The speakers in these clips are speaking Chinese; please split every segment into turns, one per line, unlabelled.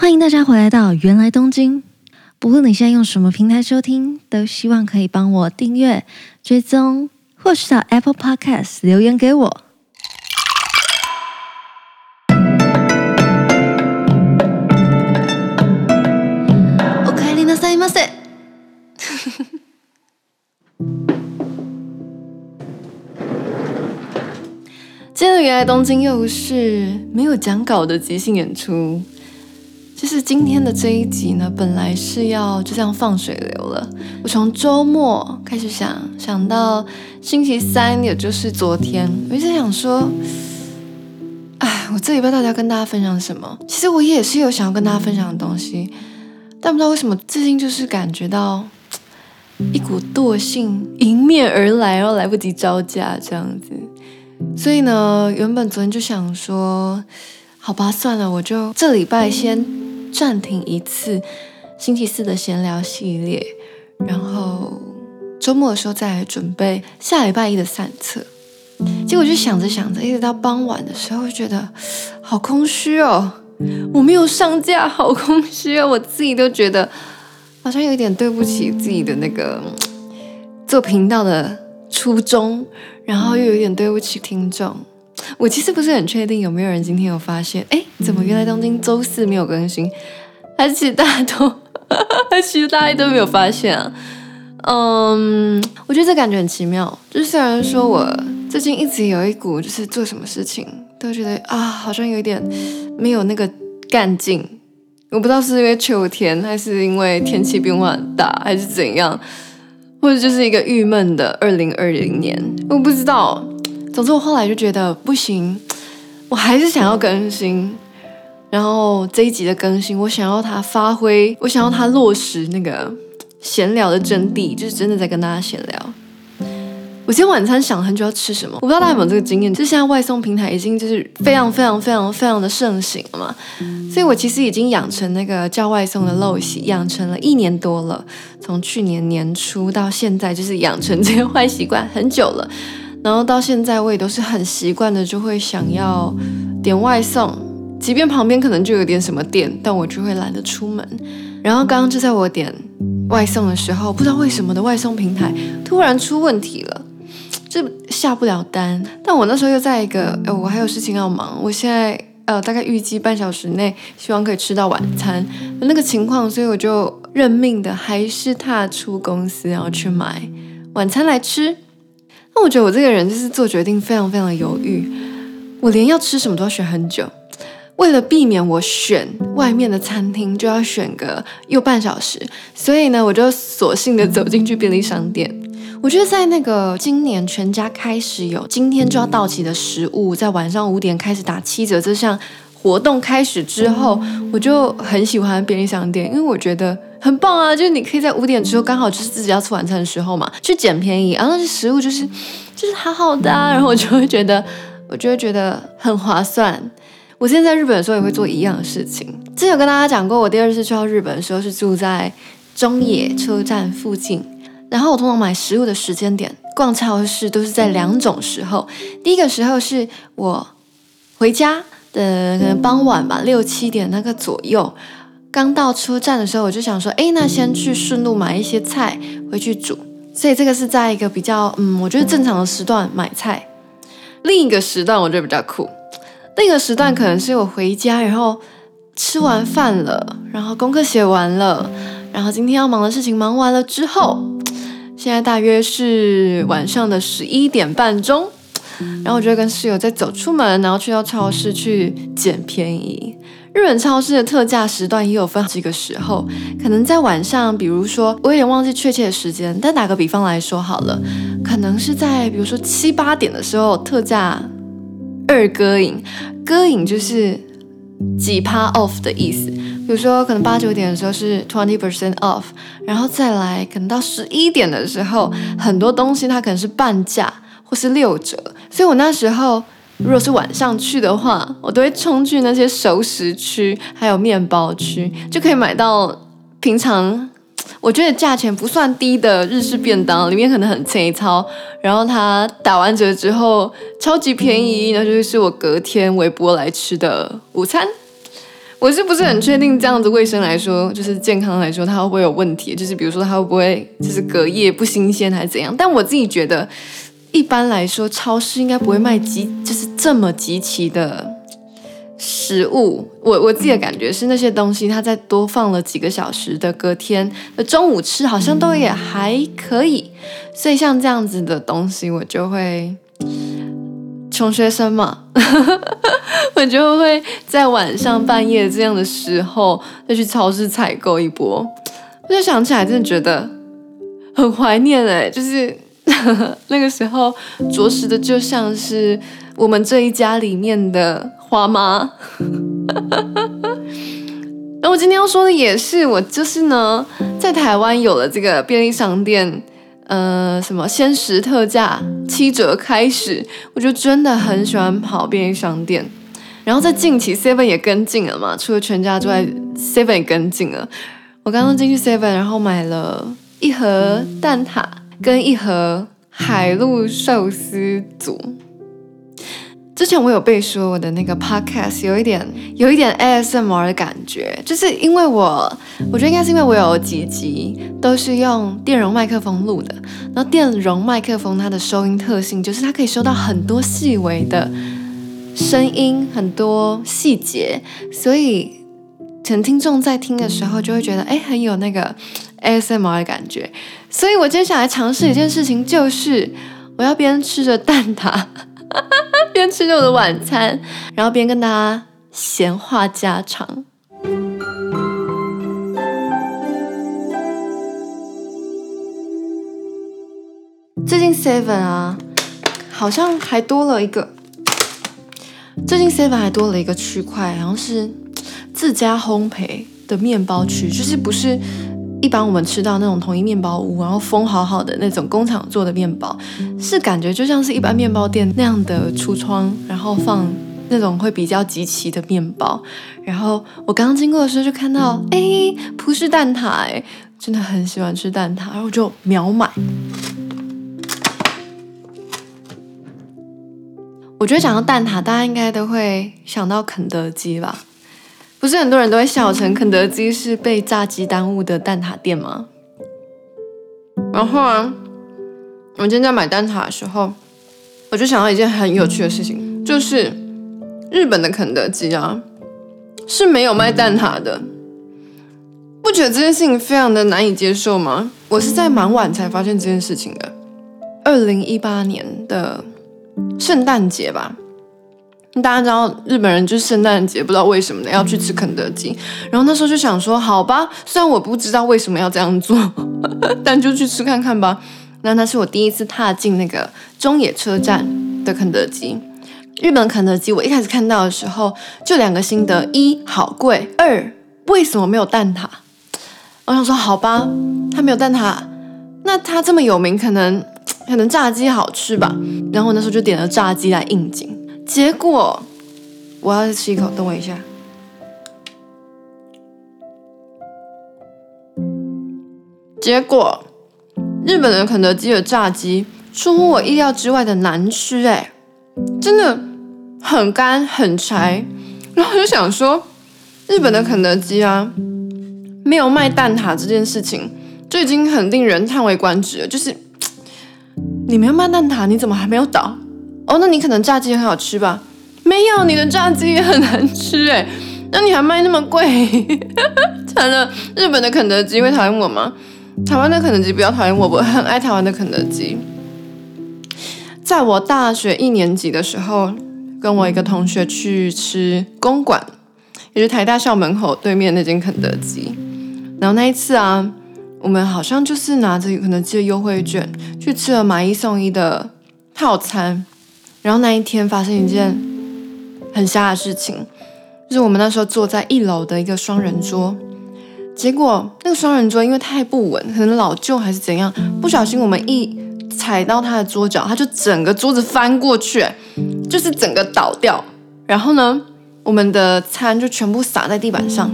欢迎大家回来到芫来东京。不论你现在用什么平台收听，都希望可以帮我订阅、追踪，或是到 Apple Podcast 留言给我。おかえりなさいませ。今天的芫来东京又是没有讲稿的即兴演出。 就是今天的这一集呢，本来是要就这样放水流了。我从周末开始想，想到星期三，也就是昨天，我一直想说，哎，我这礼拜到底要跟大家分享什么？其实我也是有想要跟大家分享的东西，但不知道为什么最近就是感觉到一股惰性迎面而来，然后来不及招架这样子。所以呢，原本昨天就想说，好吧，算了，我就这礼拜先。暂停一次星期四的闲聊系列，然后周末的时候再来准备下礼拜一的散策。结果就想着想着，一直到傍晚的时候，就觉得好空虚哦。我没有上架，好空虚哦。我自己都觉得好像有一点对不起自己的那个做频道的初衷，然后又有点对不起听众。我其实不是很确定有没有人今天有发现，哎，怎么原来东京周四没有更新？还是其实大家都，还 是其实大家都没有发现啊？嗯，我觉得这感觉很奇妙。就是虽然说我最近一直有一股，就是做什么事情都觉得啊，好像有一点没有那个干劲。我不知道是因为秋天，还是因为天气变化很大，还是怎样，或者就是一个郁闷的二零二零年，我不知道。总之，我后来就觉得不行，我还是想要更新。然后这一集的更新，我想要它发挥，我想要它落实那个闲聊的真谛，就是真的在跟大家闲聊。我今天晚餐想了很久要吃什么，我不知道大家有没有这个经验，就是现在外送平台已经就是非常非常非常非常的盛行了嘛，所以我其实已经养成那个叫外送的陋习，养成了一年多了，从去年年初到现在，就是养成这个 坏习惯很久了。然后到现在，我也都是很习惯的，就会想要点外送，即便旁边可能就有点什么店，但我就会懒得出门。然后刚刚就在我点外送的时候，不知道为什么的外送平台突然出问题了，就下不了单。但我那时候又在一个，呃，我还有事情要忙，我现在呃大概预计半小时内希望可以吃到晚餐那个情况，所以我就认命的还是踏出公司，然后去买晚餐来吃。那我觉得我这个人就是做决定非常非常的犹豫，我连要吃什么都要选很久，为了避免我选外面的餐厅就要选个又半小时，所以呢，我就索性的走进去便利商店。我觉得在那个今年全家开始有今天就要到期的食物，在晚上五点开始打七折这项活动开始之后，我就很喜欢便利商店，因为我觉得。很棒啊！就是你可以在五点之后，刚好就是自己要吃晚餐的时候嘛，去捡便宜，然后那些食物就是就是好好的啊，然后我就会觉得，我就会觉得很划算。我现在在日本的时候也会做一样的事情。之前有跟大家讲过，我第二次去到日本的时候是住在中野车站附近，然后我通常买食物的时间点，逛超市都是在两种时候。第一个时候是我回家的可能傍晚吧，六七点那个左右。刚到车站的时候，我就想说，哎，那先去顺路买一些菜回去煮。所以这个是在一个比较，嗯，我觉得正常的时段买菜。另一个时段我觉得比较酷，另一个时段可能是我回家，然后吃完饭了，然后功课写完了，然后今天要忙的事情忙完了之后，现在大约是晚上的十一点半钟，然后我就跟室友再走出门，然后去到超市去捡便宜。日本超市的特价时段也有分几个时候，可能在晚上，比如说我有点忘记确切的时间，但打个比方来说好了，可能是在比如说七八点的时候特价二割影，割影就是几趴 off 的意思，比如说可能八九点的时候是 twenty percent off，然后再来可能到十一点的时候，很多东西它可能是半价或是六折，所以我那时候。如果是晚上去的话，我都会冲去那些熟食区，还有面包区，就可以买到平常我觉得价钱不算低的日式便当，里面可能很粗糙，然后它打完折之后超级便宜，那就是我隔天微波来吃的午餐。我是不是很确定这样子卫生来说，就是健康来说，它会不会有问题？就是比如说它会不会就是隔夜不新鲜还是怎样？但我自己觉得，一般来说超市应该不会卖极就是这么极其的食物。我我自己的感觉是那些东西，它再多放了几个小时的隔天的中午吃，好像都也还可以。所以像这样子的东西，我就会。穷学生嘛，我就会在晚上半夜这样的时候再去超市采购一波。我就想起来，真的觉得很怀念哎，就是 那个时候，着实的就像是我们这一家里面的花妈。那我今天要说的也是，我就是呢，在台湾有了这个便利商店。呃，什么限时特价七折开始，我就真的很喜欢跑便利商店。然后在近期，Seven 也跟进了嘛，除了全家之外，Seven 也跟进了。我刚刚进去 Seven，然后买了一盒蛋挞跟一盒海陆寿司组。之前我有被说我的那个 podcast 有一点有一点 ASMR 的感觉，就是因为我我觉得应该是因为我有几集都是用电容麦克风录的，然后电容麦克风它的收音特性就是它可以收到很多细微的声音，很多细节，所以可能听众在听的时候就会觉得哎很有那个 ASMR 的感觉，所以我接下来尝试一件事情，就是我要边吃着蛋挞。边吃着我的晚餐，然后边跟大家闲话家常。最近 Seven 啊，好像还多了一个。最近 Seven 还多了一个区块，好像是自家烘焙的面包区，就是不是。一般我们吃到那种统一面包屋，然后封好好的那种工厂做的面包，是感觉就像是一般面包店那样的橱窗，然后放那种会比较集齐的面包。然后我刚经过的时候就看到，哎，葡式蛋挞，哎，真的很喜欢吃蛋挞，然后就秒买。我觉得讲到蛋挞，大家应该都会想到肯德基吧。不是很多人都会笑称肯德基是被炸鸡耽误的蛋挞店吗？然后啊，我今天在买蛋挞的时候，我就想到一件很有趣的事情，就是日本的肯德基啊是没有卖蛋挞的。不觉得这件事情非常的难以接受吗？我是在蛮晚才发现这件事情的，二零一八年的圣诞节吧。大家知道日本人就是圣诞节，不知道为什么呢要去吃肯德基。然后那时候就想说，好吧，虽然我不知道为什么要这样做，但就去吃看看吧。那那是我第一次踏进那个中野车站的肯德基。日本肯德基，我一开始看到的时候就两个心得：一，好贵；二，为什么没有蛋挞？我想说，好吧，他没有蛋挞，那他这么有名，可能 可能炸鸡好吃吧。然后我那时候就点了炸鸡来应景。结果，我要吃一口，等我一下。结果，日本的肯德基的炸鸡出乎我意料之外的难吃，哎，真的很干很柴。然后我就想说，日本的肯德基啊，没有卖蛋挞这件事情就已经很令人叹为观止了。就是你没有卖蛋挞，你怎么还没有倒？哦，那你可能炸鸡很好吃吧？没有，你的炸鸡也很难吃哎。那你还卖那么贵？惨了，日本的肯德基会讨厌我吗？台湾的肯德基不要讨厌我，我很爱台湾的肯德基。在我大学一年级的时候，跟我一个同学去吃公馆，也就是台大校门口对面那间肯德基。然后那一次啊，我们好像就是拿着肯德基的优惠券去吃了买一送一的套餐。然后那一天发生一件很瞎的事情，就是我们那时候坐在一楼的一个双人桌，结果那个双人桌因为太不稳，可能老旧还是怎样，不小心我们一踩到他的桌角，他就整个桌子翻过去，就是整个倒掉。然后呢，我们的餐就全部洒在地板上，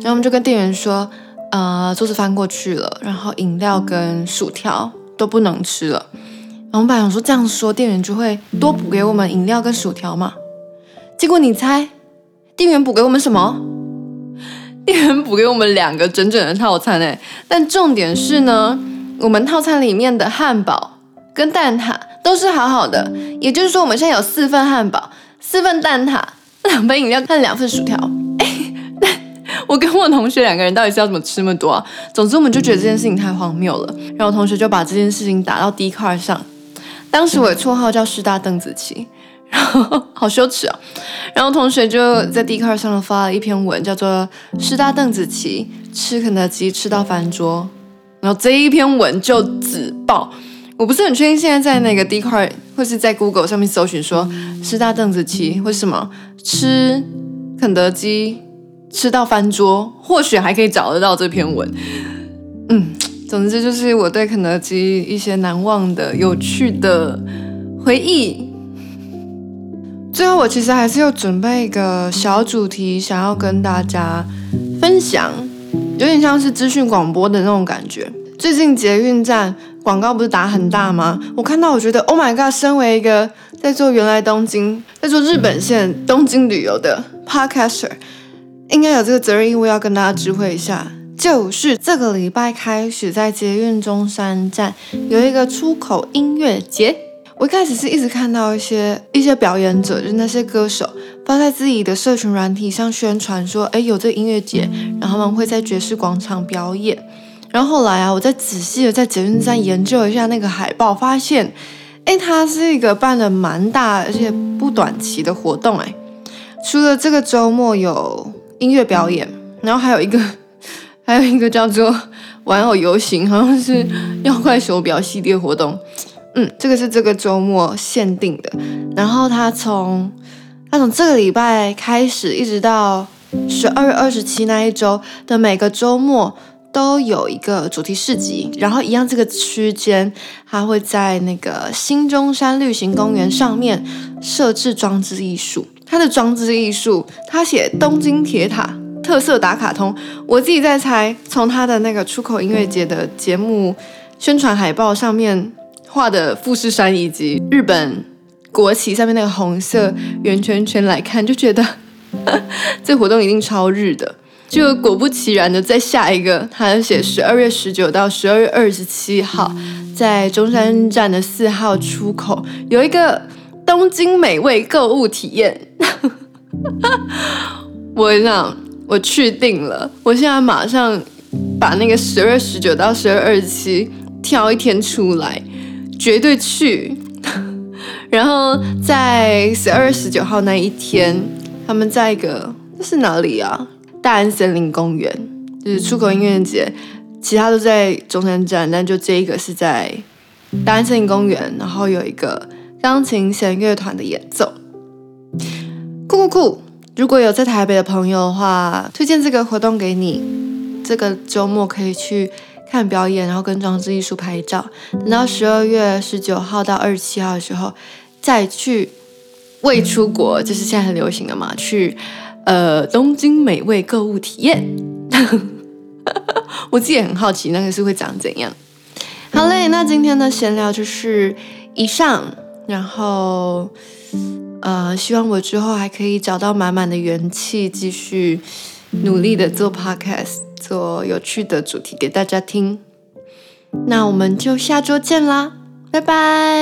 然后我们就跟店员说，呃，桌子翻过去了，然后饮料跟薯条都不能吃了。老板想说这样说，店员就会多补给我们饮料跟薯条嘛。结果你猜，店员补给我们什么？店员补给我们两个整整的套餐哎。但重点是呢，我们套餐里面的汉堡跟蛋挞都是好好的，也就是说我们现在有四份汉堡、四份蛋挞、两杯饮料和两份薯条。我跟我同学两个人到底是要怎么吃那么多啊？总之我们就觉得这件事情太荒谬了，然后我同学就把这件事情打到 Dcard 上。当时我的绰号叫师大邓紫棋，然后好羞耻啊！然后同学就在 Dcard 上发了一篇文，叫做《师大邓紫棋吃肯德基吃到翻桌》，然后这一篇文就紫爆。我不是很确定现在在那个 Dcard 或是在 Google 上面搜寻说师大邓紫棋或什么吃肯德基。吃到翻桌，或许还可以找得到这篇文。嗯，总之就是我对肯德基一些难忘的、有趣的回忆。最后，我其实还是有准备一个小主题，想要跟大家分享，有点像是资讯广播的那种感觉。最近捷运站广告不是打很大吗？我看到，我觉得 Oh my God！身为一个在做原来东京、在做日本线东京旅游的 Podcaster。应该有这个责任义务要跟大家知会一下，就是这个礼拜开始在捷运中山站有一个出口音乐节。我一开始是一直看到一些一些表演者，就是那些歌手发在自己的社群软体上宣传说，哎，有这个音乐节，然后他们会在爵士广场表演。然后后来啊，我再仔细的在捷运站研究一下那个海报，发现，哎，它是一个办的蛮大而且不短期的活动。哎，除了这个周末有。音乐表演，然后还有一个，还有一个叫做 玩偶游行，好像是妖怪手表系列活动。嗯，这个是这个周末限定的。然后他从他从这个礼拜开始，一直到十二月二十七那一周的每个周末都有一个主题市集。然后一样，这个区间他会在那个新中山绿行公园上面设置装置艺术。它的装置艺术，他写东京铁塔特色打卡通，我自己在猜，从他的那个出口音乐节的节目宣传海报上面画的富士山以及日本国旗上面那个红色圆圈圈来看，就觉得 这活动一定超日的。就果不其然的，在下一个，他写十二月十九到十二月二十七号，在中山站的四号出口有一个。东京美味购物体验，我想我去定了，我现在马上把那个十二十九到十二二十七挑一天出来，绝对去。然后在十二月十九号那一天，他们在一个这是哪里啊？大安森林公园，就是出口音乐节，其他都在中山站，但就这一个是在大安森林公园，然后有一个。钢琴弦乐团的演奏，酷酷酷！如果有在台北的朋友的话，推荐这个活动给你。这个周末可以去看表演，然后跟装置艺术拍照。等到十二月十九号到二十七号的时候，再去未出国，就是现在很流行的嘛，去呃东京美味购物体验。我自己也很好奇，那个是会长怎样。好嘞，那今天的闲聊就是以上。然后，呃，希望我之后还可以找到满满的元气，继续努力的做 podcast，做有趣的主题给大家听。那我们就下周见啦，拜拜。